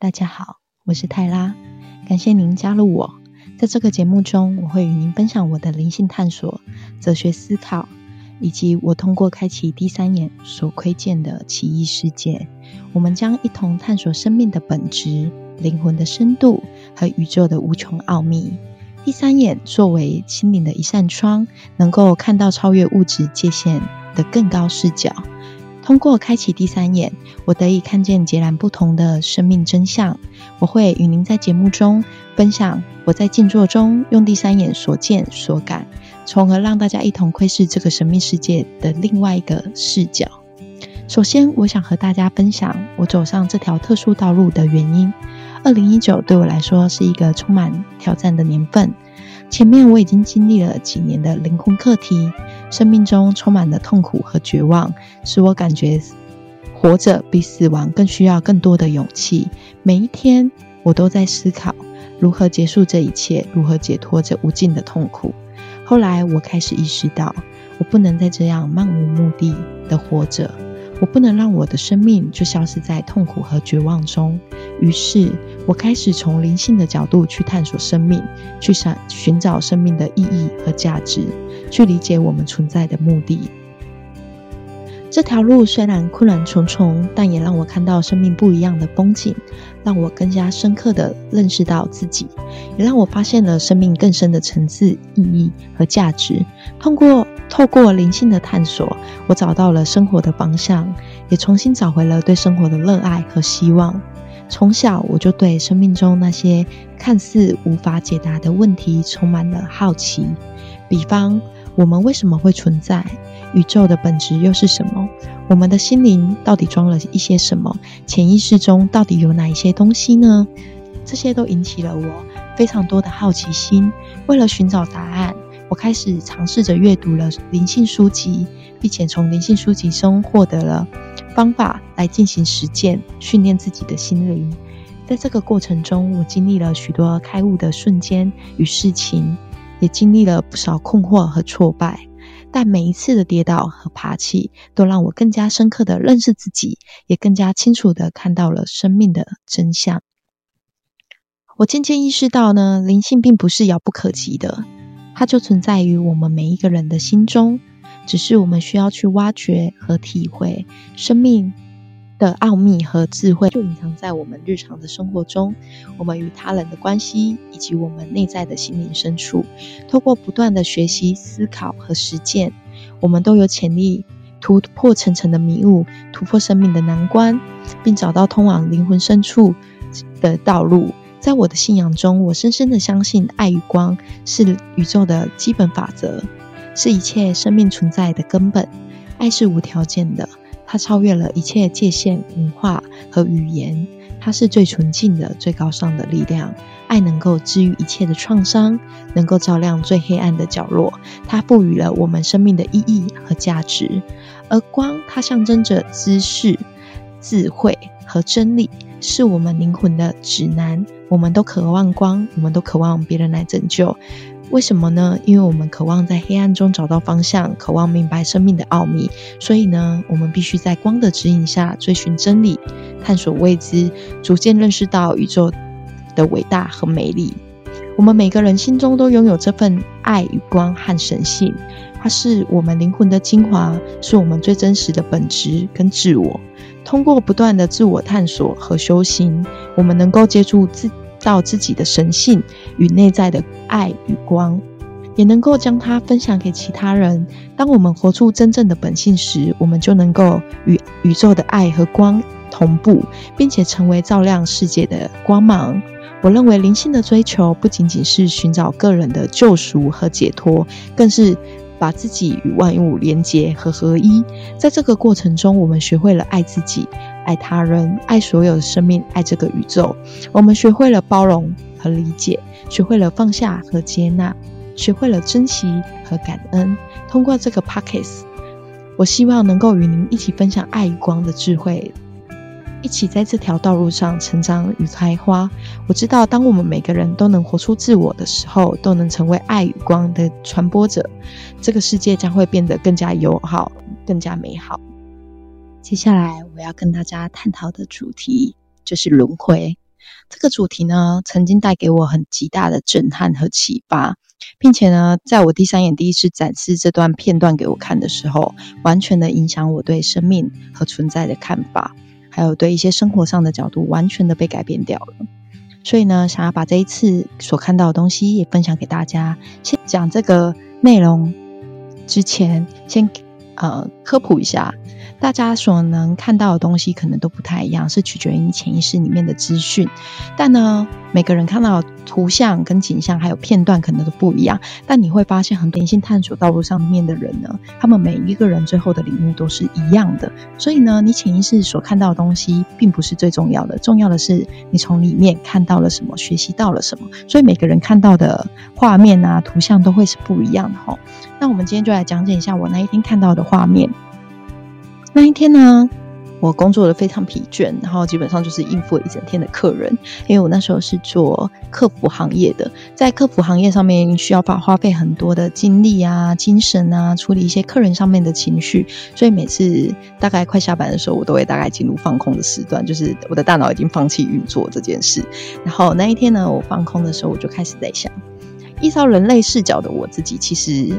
大家好，我是泰拉，感谢您加入我。在这个节目中，我会与您分享我的灵性探索、哲学思考，以及我通过开启第三眼所窥见的奇异世界。我们将一同探索生命的本质、灵魂的深度和宇宙的无穷奥秘。第三眼作为心灵的一扇窗，能够看到超越物质界限的更高视角。通过开启第三眼，我得以看见截然不同的生命真相。我会与您在节目中分享我在静坐中用第三眼所见所感，从而让大家一同窥视这个神秘世界的另外一个视角。首先，我想和大家分享我走上这条特殊道路的原因。二零一九对我来说是一个充满挑战的年份。前面我已经经历了几年的灵魂课题。生命中充满了痛苦和绝望，使我感觉活着比死亡更需要更多的勇气。每一天，我都在思考如何结束这一切，如何解脱这无尽的痛苦。后来，我开始意识到，我不能再这样漫无目的的活着，我不能让我的生命就消失在痛苦和绝望中。于是，我开始从灵性的角度去探索生命，去想寻找生命的意义和价值。去理解我们存在的目的。这条路虽然困难重重，但也让我看到生命不一样的风景，让我更加深刻的认识到自己，也让我发现了生命更深的层次、意义和价值。通过透过灵性的探索，我找到了生活的方向，也重新找回了对生活的热爱和希望。从小我就对生命中那些看似无法解答的问题充满了好奇，比方。我们为什么会存在？宇宙的本质又是什么？我们的心灵到底装了一些什么？潜意识中到底有哪一些东西呢？这些都引起了我非常多的好奇心。为了寻找答案，我开始尝试着阅读了灵性书籍，并且从灵性书籍中获得了方法来进行实践，训练自己的心灵。在这个过程中，我经历了许多开悟的瞬间与事情。也经历了不少困惑和挫败，但每一次的跌倒和爬起，都让我更加深刻的认识自己，也更加清楚的看到了生命的真相。我渐渐意识到呢，灵性并不是遥不可及的，它就存在于我们每一个人的心中，只是我们需要去挖掘和体会生命。的奥秘和智慧就隐藏在我们日常的生活中，我们与他人的关系，以及我们内在的心灵深处。透过不断的学习、思考和实践，我们都有潜力突破层层的迷雾，突破生命的难关，并找到通往灵魂深处的道路。在我的信仰中，我深深的相信，爱与光是宇宙的基本法则，是一切生命存在的根本。爱是无条件的。它超越了一切界限、文化和语言，它是最纯净的、最高尚的力量。爱能够治愈一切的创伤，能够照亮最黑暗的角落。它赋予了我们生命的意义和价值。而光，它象征着知识、智慧和真理，是我们灵魂的指南。我们都渴望光，我们都渴望别人来拯救。为什么呢？因为我们渴望在黑暗中找到方向，渴望明白生命的奥秘，所以呢，我们必须在光的指引下追寻真理，探索未知，逐渐认识到宇宙的伟大和美丽。我们每个人心中都拥有这份爱与光和神性，它是我们灵魂的精华，是我们最真实的本质跟自我。通过不断的自我探索和修行，我们能够接触自。到自己的神性与内在的爱与光，也能够将它分享给其他人。当我们活出真正的本性时，我们就能够与宇宙的爱和光同步，并且成为照亮世界的光芒。我认为灵性的追求不仅仅是寻找个人的救赎和解脱，更是。把自己与万物连结和合一，在这个过程中，我们学会了爱自己、爱他人、爱所有的生命、爱这个宇宙。我们学会了包容和理解，学会了放下和接纳，学会了珍惜和感恩。通过这个 pockets，我希望能够与您一起分享爱与光的智慧。一起在这条道路上成长与开花。我知道，当我们每个人都能活出自我的时候，都能成为爱与光的传播者，这个世界将会变得更加友好、更加美好。接下来我要跟大家探讨的主题就是轮回。这个主题呢，曾经带给我很极大的震撼和启发，并且呢，在我第三眼第一次展示这段片段给我看的时候，完全的影响我对生命和存在的看法，还有对一些生活上的角度，完全的被改变掉了。所以呢，想要把这一次所看到的东西也分享给大家。先讲这个内容之前，先呃科普一下。大家所能看到的东西可能都不太一样，是取决于你潜意识里面的资讯。但呢，每个人看到图像跟景象还有片段可能都不一样。但你会发现，很多灵性探索道路上面的人呢，他们每一个人最后的领悟都是一样的。所以呢，你潜意识所看到的东西并不是最重要的，重要的是你从里面看到了什么，学习到了什么。所以每个人看到的画面啊、图像都会是不一样的哈。那我们今天就来讲解一下我那一天看到的画面。那一天呢，我工作的非常疲倦，然后基本上就是应付了一整天的客人。因为我那时候是做客服行业的，在客服行业上面需要花花费很多的精力啊、精神啊，处理一些客人上面的情绪。所以每次大概快下班的时候，我都会大概进入放空的时段，就是我的大脑已经放弃运作这件事。然后那一天呢，我放空的时候，我就开始在想，依照人类视角的我自己，其实。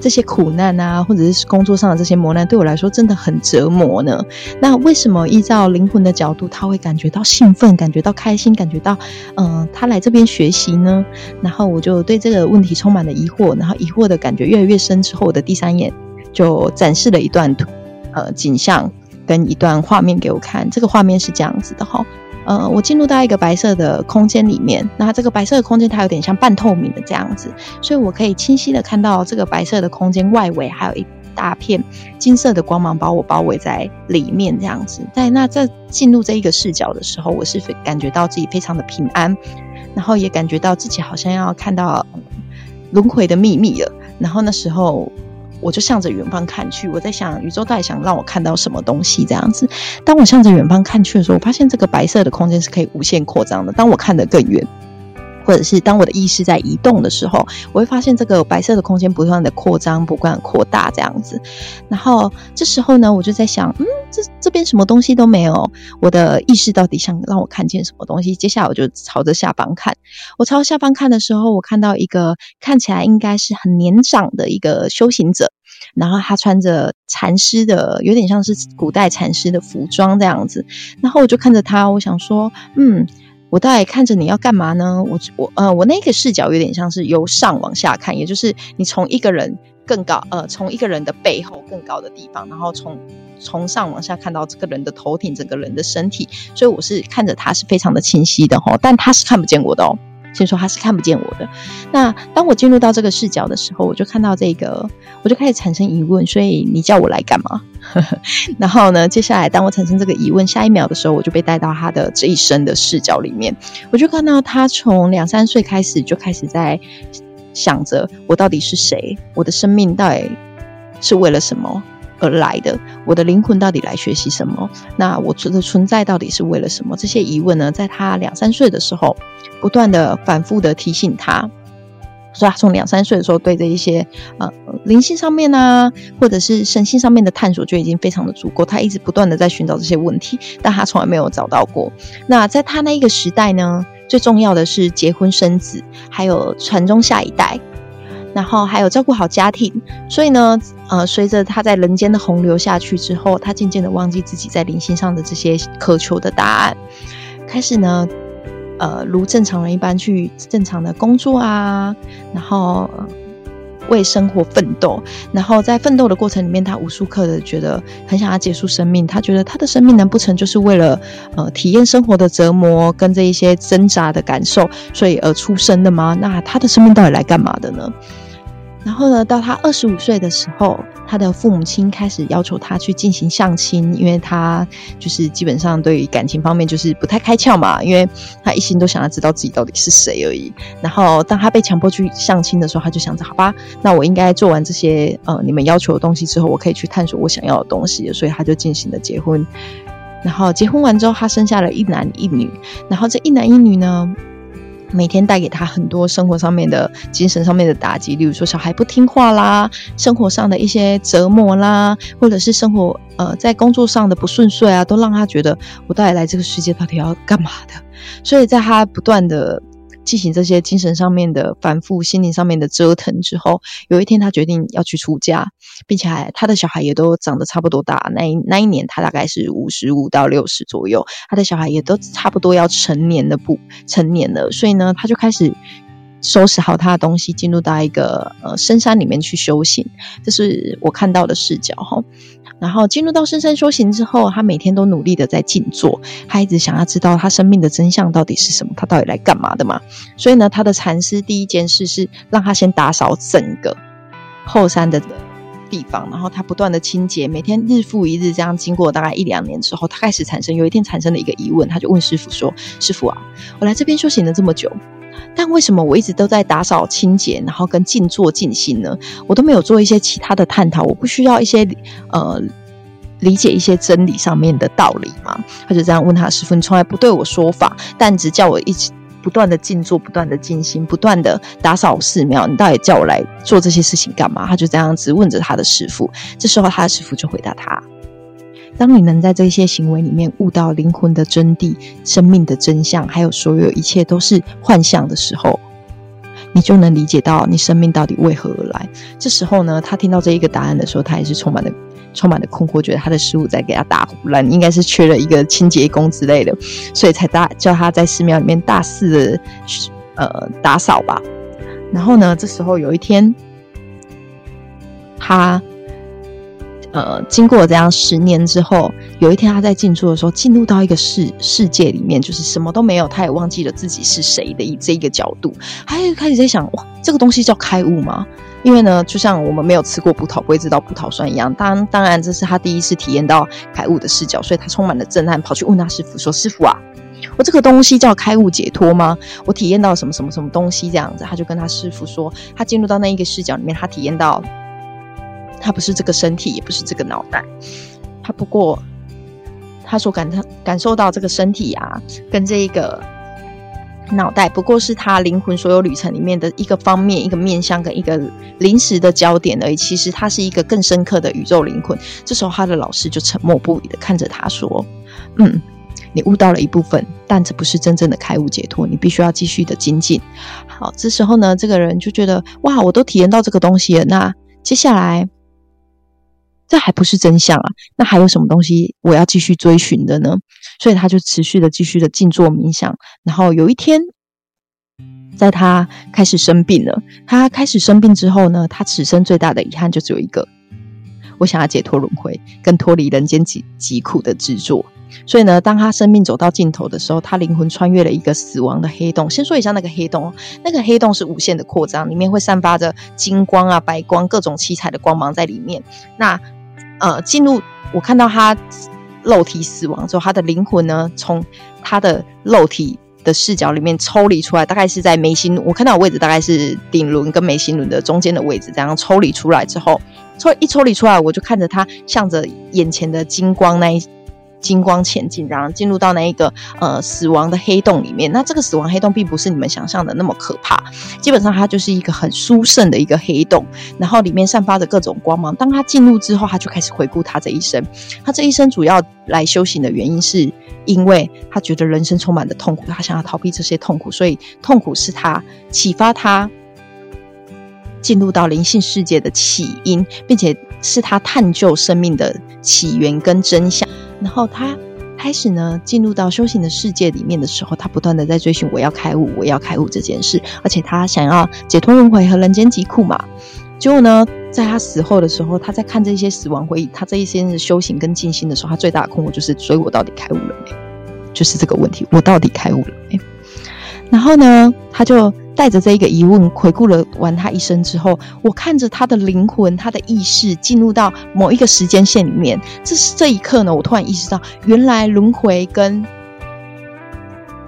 这些苦难啊，或者是工作上的这些磨难，对我来说真的很折磨呢。那为什么依照灵魂的角度，他会感觉到兴奋，感觉到开心，感觉到嗯，他来这边学习呢？然后我就对这个问题充满了疑惑，然后疑惑的感觉越来越深之后，我的第三眼就展示了一段图呃景象跟一段画面给我看。这个画面是这样子的哈。呃，我进入到一个白色的空间里面，那这个白色的空间它有点像半透明的这样子，所以我可以清晰的看到这个白色的空间外围还有一大片金色的光芒把我包围在里面这样子。在那在进入这一个视角的时候，我是感觉到自己非常的平安，然后也感觉到自己好像要看到轮回的秘密了。然后那时候。我就向着远方看去，我在想宇宙到底想让我看到什么东西这样子。当我向着远方看去的时候，我发现这个白色的空间是可以无限扩张的。当我看得更远。或者是当我的意识在移动的时候，我会发现这个白色的空间不断的扩张，不断扩大这样子。然后这时候呢，我就在想，嗯，这这边什么东西都没有，我的意识到底想让我看见什么东西？接下来我就朝着下方看。我朝下方看的时候，我看到一个看起来应该是很年长的一个修行者，然后他穿着禅师的，有点像是古代禅师的服装这样子。然后我就看着他，我想说，嗯。我大概看着你要干嘛呢？我我呃，我那个视角有点像是由上往下看，也就是你从一个人更高，呃，从一个人的背后更高的地方，然后从从上往下看到这个人的头顶，整个人的身体，所以我是看着他是非常的清晰的哈，但他是看不见我的哦。先说他是看不见我的。那当我进入到这个视角的时候，我就看到这个，我就开始产生疑问。所以你叫我来干嘛？然后呢，接下来当我产生这个疑问，下一秒的时候，我就被带到他的这一生的视角里面。我就看到他从两三岁开始就开始在想着：我到底是谁？我的生命到底是为了什么？而来的，我的灵魂到底来学习什么？那我的存在到底是为了什么？这些疑问呢，在他两三岁的时候，不断的反复的提醒他，所以他从两三岁的时候，对这一些呃灵性上面呢，或者是神性上面的探索就已经非常的足够。他一直不断的在寻找这些问题，但他从来没有找到过。那在他那一个时代呢，最重要的是结婚生子，还有传宗下一代。然后还有照顾好家庭，所以呢，呃，随着他在人间的洪流下去之后，他渐渐的忘记自己在灵性上的这些渴求的答案，开始呢，呃，如正常人一般去正常的工作啊，然后。为生活奋斗，然后在奋斗的过程里面，他无数刻的觉得很想要结束生命。他觉得他的生命难不成就是为了呃体验生活的折磨跟这一些挣扎的感受，所以而出生的吗？那他的生命到底来干嘛的呢？然后呢，到他二十五岁的时候，他的父母亲开始要求他去进行相亲，因为他就是基本上对于感情方面就是不太开窍嘛，因为他一心都想要知道自己到底是谁而已。然后当他被强迫去相亲的时候，他就想着，好吧，那我应该做完这些呃你们要求的东西之后，我可以去探索我想要的东西，所以他就进行了结婚。然后结婚完之后，他生下了一男一女，然后这一男一女呢。每天带给他很多生活上面的精神上面的打击，例如说小孩不听话啦，生活上的一些折磨啦，或者是生活呃在工作上的不顺遂啊，都让他觉得我到底来这个世界到底要干嘛的？所以在他不断的。进行这些精神上面的反复、心灵上面的折腾之后，有一天他决定要去出家，并且还他的小孩也都长得差不多大。那一那一年他大概是五十五到六十左右，他的小孩也都差不多要成年的不成年了，所以呢，他就开始。收拾好他的东西，进入到一个呃深山里面去修行，这是我看到的视角哈。然后进入到深山修行之后，他每天都努力的在静坐，他一直想要知道他生命的真相到底是什么，他到底来干嘛的嘛？所以呢，他的禅师第一件事是让他先打扫整个后山的地方，然后他不断的清洁，每天日复一日这样，经过大概一两年之后，他开始产生有一天产生了一个疑问，他就问师傅说：“师傅啊，我来这边修行了这么久。”但为什么我一直都在打扫清洁，然后跟静坐静心呢？我都没有做一些其他的探讨，我不需要一些呃理解一些真理上面的道理吗？他就这样问他师傅：“你从来不对我说法，但只叫我一直不断的静坐、不断的静心、不断的打扫寺庙，你到底叫我来做这些事情干嘛？”他就这样子问着他的师傅。这时候他的师傅就回答他。当你能在这些行为里面悟到灵魂的真谛、生命的真相，还有所有一切都是幻象的时候，你就能理解到你生命到底为何而来。这时候呢，他听到这一个答案的时候，他也是充满了充满了困惑，觉得他的师傅在给他打胡乱，应该是缺了一个清洁工之类的，所以才大叫他在寺庙里面大肆的呃打扫吧。然后呢，这时候有一天，他。呃，经过这样十年之后，有一天他在静坐的时候，进入到一个世世界里面，就是什么都没有，他也忘记了自己是谁的一这一个角度，他就开始在想：哇，这个东西叫开悟吗？因为呢，就像我们没有吃过葡萄，不会知道葡萄酸一样。当当然，这是他第一次体验到开悟的视角，所以他充满了震撼，跑去问他师傅说：“师傅啊，我这个东西叫开悟解脱吗？我体验到什么什么什么东西？这样子，他就跟他师傅说，他进入到那一个视角里面，他体验到。”他不是这个身体，也不是这个脑袋，他不过他所感他感受到这个身体啊，跟这一个脑袋，不过是他灵魂所有旅程里面的一个方面、一个面向跟一个临时的焦点而已。其实他是一个更深刻的宇宙灵魂。这时候，他的老师就沉默不语的看着他说：“嗯，你悟到了一部分，但这不是真正的开悟解脱，你必须要继续的精进。”好，这时候呢，这个人就觉得：“哇，我都体验到这个东西了，那接下来。”这还不是真相啊！那还有什么东西我要继续追寻的呢？所以他就持续的、继续的静坐冥想。然后有一天，在他开始生病了。他开始生病之后呢，他此生最大的遗憾就只有一个：我想要解脱轮回，跟脱离人间疾疾苦的执着。所以呢，当他生命走到尽头的时候，他灵魂穿越了一个死亡的黑洞。先说一下那个黑洞，那个黑洞是无限的扩张，里面会散发着金光啊、白光、各种七彩的光芒在里面。那呃，进入我看到他肉体死亡之后，他的灵魂呢，从他的肉体的视角里面抽离出来，大概是在眉心，我看到位置大概是顶轮跟眉心轮的中间的位置，这样抽离出来之后，抽一抽离出来，我就看着他向着眼前的金光那一。金光前进，然后进入到那一个呃死亡的黑洞里面。那这个死亡黑洞并不是你们想象的那么可怕，基本上它就是一个很殊胜的一个黑洞，然后里面散发着各种光芒。当他进入之后，他就开始回顾他这一生。他这一生主要来修行的原因，是因为他觉得人生充满了痛苦，他想要逃避这些痛苦，所以痛苦是他启发他进入到灵性世界的起因，并且是他探究生命的起源跟真相。然后他开始呢，进入到修行的世界里面的时候，他不断的在追寻我要开悟，我要开悟这件事，而且他想要解脱轮回和人间疾苦嘛。结果呢，在他死后的时候，他在看这些死亡回忆，他这一些的修行跟静心的时候，他最大的困惑就是：所以我到底开悟了没？就是这个问题，我到底开悟了没？然后呢，他就。带着这一个疑问回顾了完他一生之后，我看着他的灵魂、他的意识进入到某一个时间线里面。这是这一刻呢，我突然意识到，原来轮回跟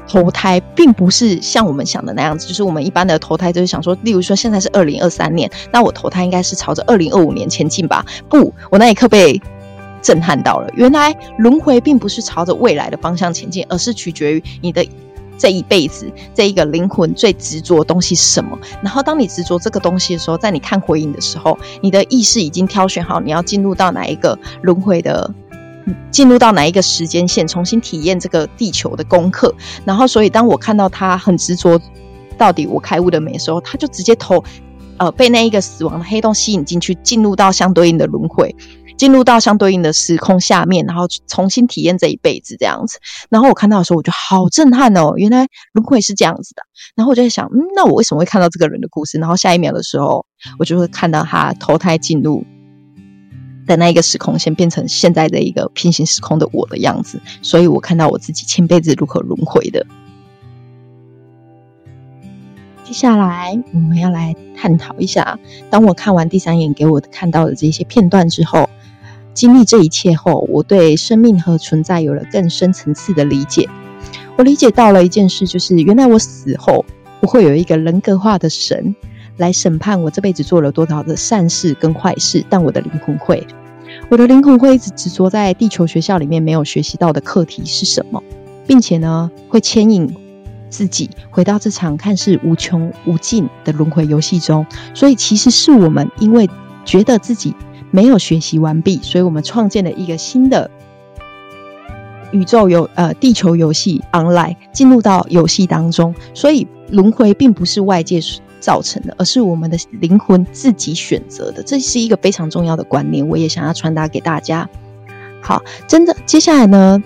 投胎并不是像我们想的那样子。就是我们一般的投胎，就是想说，例如说现在是二零二三年，那我投胎应该是朝着二零二五年前进吧？不，我那一刻被震撼到了。原来轮回并不是朝着未来的方向前进，而是取决于你的。这一辈子这一个灵魂最执着的东西是什么。然后当你执着这个东西的时候，在你看回影的时候，你的意识已经挑选好你要进入到哪一个轮回的，进入到哪一个时间线，重新体验这个地球的功课。然后，所以当我看到他很执着，到底我开悟的没的时候，他就直接投，呃，被那一个死亡的黑洞吸引进去，进入到相对应的轮回。进入到相对应的时空下面，然后重新体验这一辈子这样子。然后我看到的时候，我就好震撼哦！原来轮回是这样子的。然后我就在想，嗯，那我为什么会看到这个人的故事？然后下一秒的时候，我就会看到他投胎进入的那一个时空线，变成现在的一个平行时空的我的样子。所以我看到我自己前辈子如何轮回的。接下来我们要来探讨一下，当我看完第三眼给我看到的这些片段之后。经历这一切后，我对生命和存在有了更深层次的理解。我理解到了一件事，就是原来我死后不会有一个人格化的神来审判我这辈子做了多少的善事跟坏事，但我的灵魂会，我的灵魂会一直执着在地球学校里面没有学习到的课题是什么，并且呢，会牵引自己回到这场看似无穷无尽的轮回游戏中。所以，其实是我们因为觉得自己。没有学习完毕，所以我们创建了一个新的宇宙游呃地球游戏 online 进入到游戏当中，所以轮回并不是外界造成的，而是我们的灵魂自己选择的，这是一个非常重要的观念，我也想要传达给大家。好，真的，接下来呢，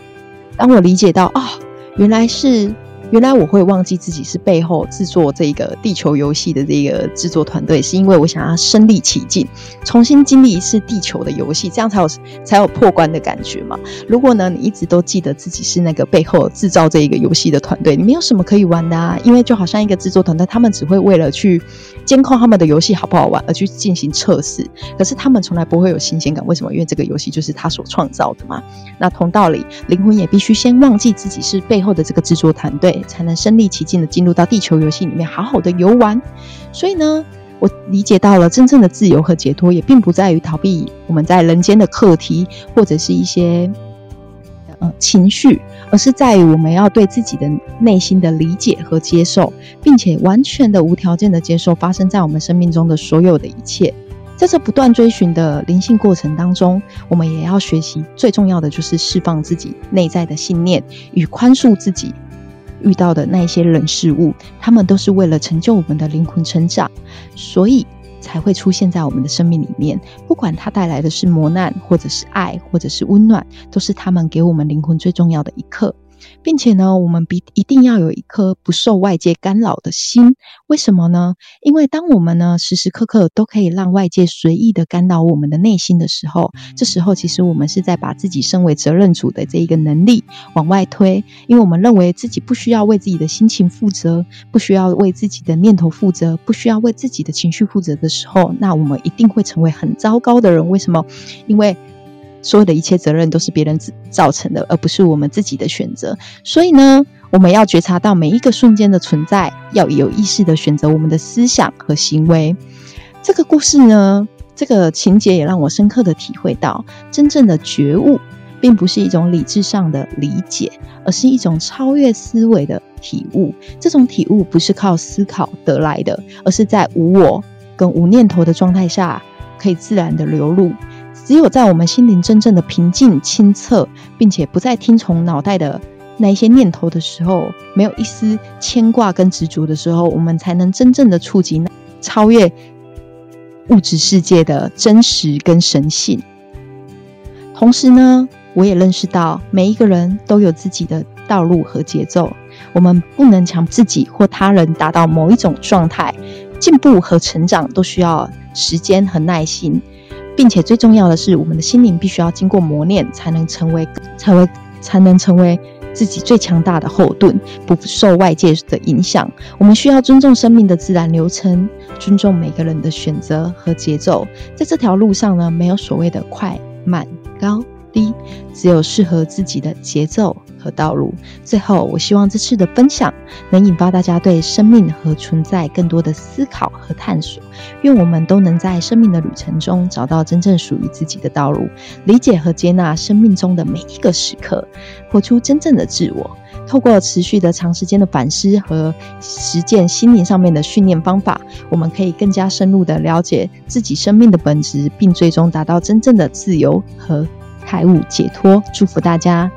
当我理解到啊，原来是。原来我会忘记自己是背后制作这个地球游戏的这个制作团队，是因为我想要身临其境，重新经历一次地球的游戏，这样才有才有破关的感觉嘛。如果呢，你一直都记得自己是那个背后制造这一个游戏的团队，你没有什么可以玩的啊。因为就好像一个制作团队，他们只会为了去监控他们的游戏好不好玩而去进行测试，可是他们从来不会有新鲜感。为什么？因为这个游戏就是他所创造的嘛。那同道理，灵魂也必须先忘记自己是背后的这个制作团队。才能身临其境的进入到地球游戏里面，好好的游玩。所以呢，我理解到了真正的自由和解脱，也并不在于逃避我们在人间的课题，或者是一些呃情绪，而是在于我们要对自己的内心的理解和接受，并且完全的无条件的接受发生在我们生命中的所有的一切。在这不断追寻的灵性过程当中，我们也要学习最重要的就是释放自己内在的信念与宽恕自己。遇到的那一些人事物，他们都是为了成就我们的灵魂成长，所以才会出现在我们的生命里面。不管它带来的是磨难，或者是爱，或者是温暖，都是他们给我们灵魂最重要的一刻。并且呢，我们必一定要有一颗不受外界干扰的心。为什么呢？因为当我们呢时时刻刻都可以让外界随意的干扰我们的内心的时候，这时候其实我们是在把自己身为责任主的这一个能力往外推。因为我们认为自己不需要为自己的心情负责，不需要为自己的念头负责，不需要为自己的情绪负责的时候，那我们一定会成为很糟糕的人。为什么？因为。所有的一切责任都是别人造成的，而不是我们自己的选择。所以呢，我们要觉察到每一个瞬间的存在，要有意识的选择我们的思想和行为。这个故事呢，这个情节也让我深刻的体会到，真正的觉悟，并不是一种理智上的理解，而是一种超越思维的体悟。这种体悟不是靠思考得来的，而是在无我跟无念头的状态下，可以自然的流露。只有在我们心灵真正的平静、清澈，并且不再听从脑袋的那一些念头的时候，没有一丝牵挂跟执着的时候，我们才能真正的触及超越物质世界的真实跟神性。同时呢，我也认识到每一个人都有自己的道路和节奏，我们不能强自己或他人达到某一种状态。进步和成长都需要时间和耐心。并且最重要的是，我们的心灵必须要经过磨练，才能成为，才会才能成为自己最强大的后盾，不受外界的影响。我们需要尊重生命的自然流程，尊重每个人的选择和节奏。在这条路上呢，没有所谓的快慢高低，只有适合自己的节奏。和道路。最后，我希望这次的分享能引发大家对生命和存在更多的思考和探索。愿我们都能在生命的旅程中找到真正属于自己的道路，理解和接纳生命中的每一个时刻，活出真正的自我。透过持续的长时间的反思和实践心灵上面的训练方法，我们可以更加深入的了解自己生命的本质，并最终达到真正的自由和开悟解脱。祝福大家！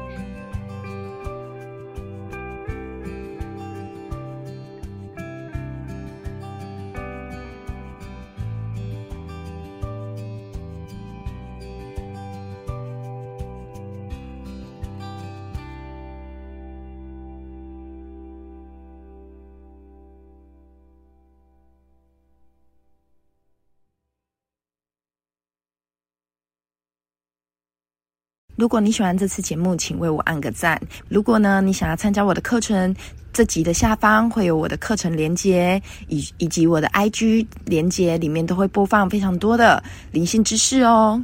如果你喜欢这次节目，请为我按个赞。如果呢，你想要参加我的课程，这集的下方会有我的课程连接，以以及我的 IG 连接，里面都会播放非常多的灵性知识哦。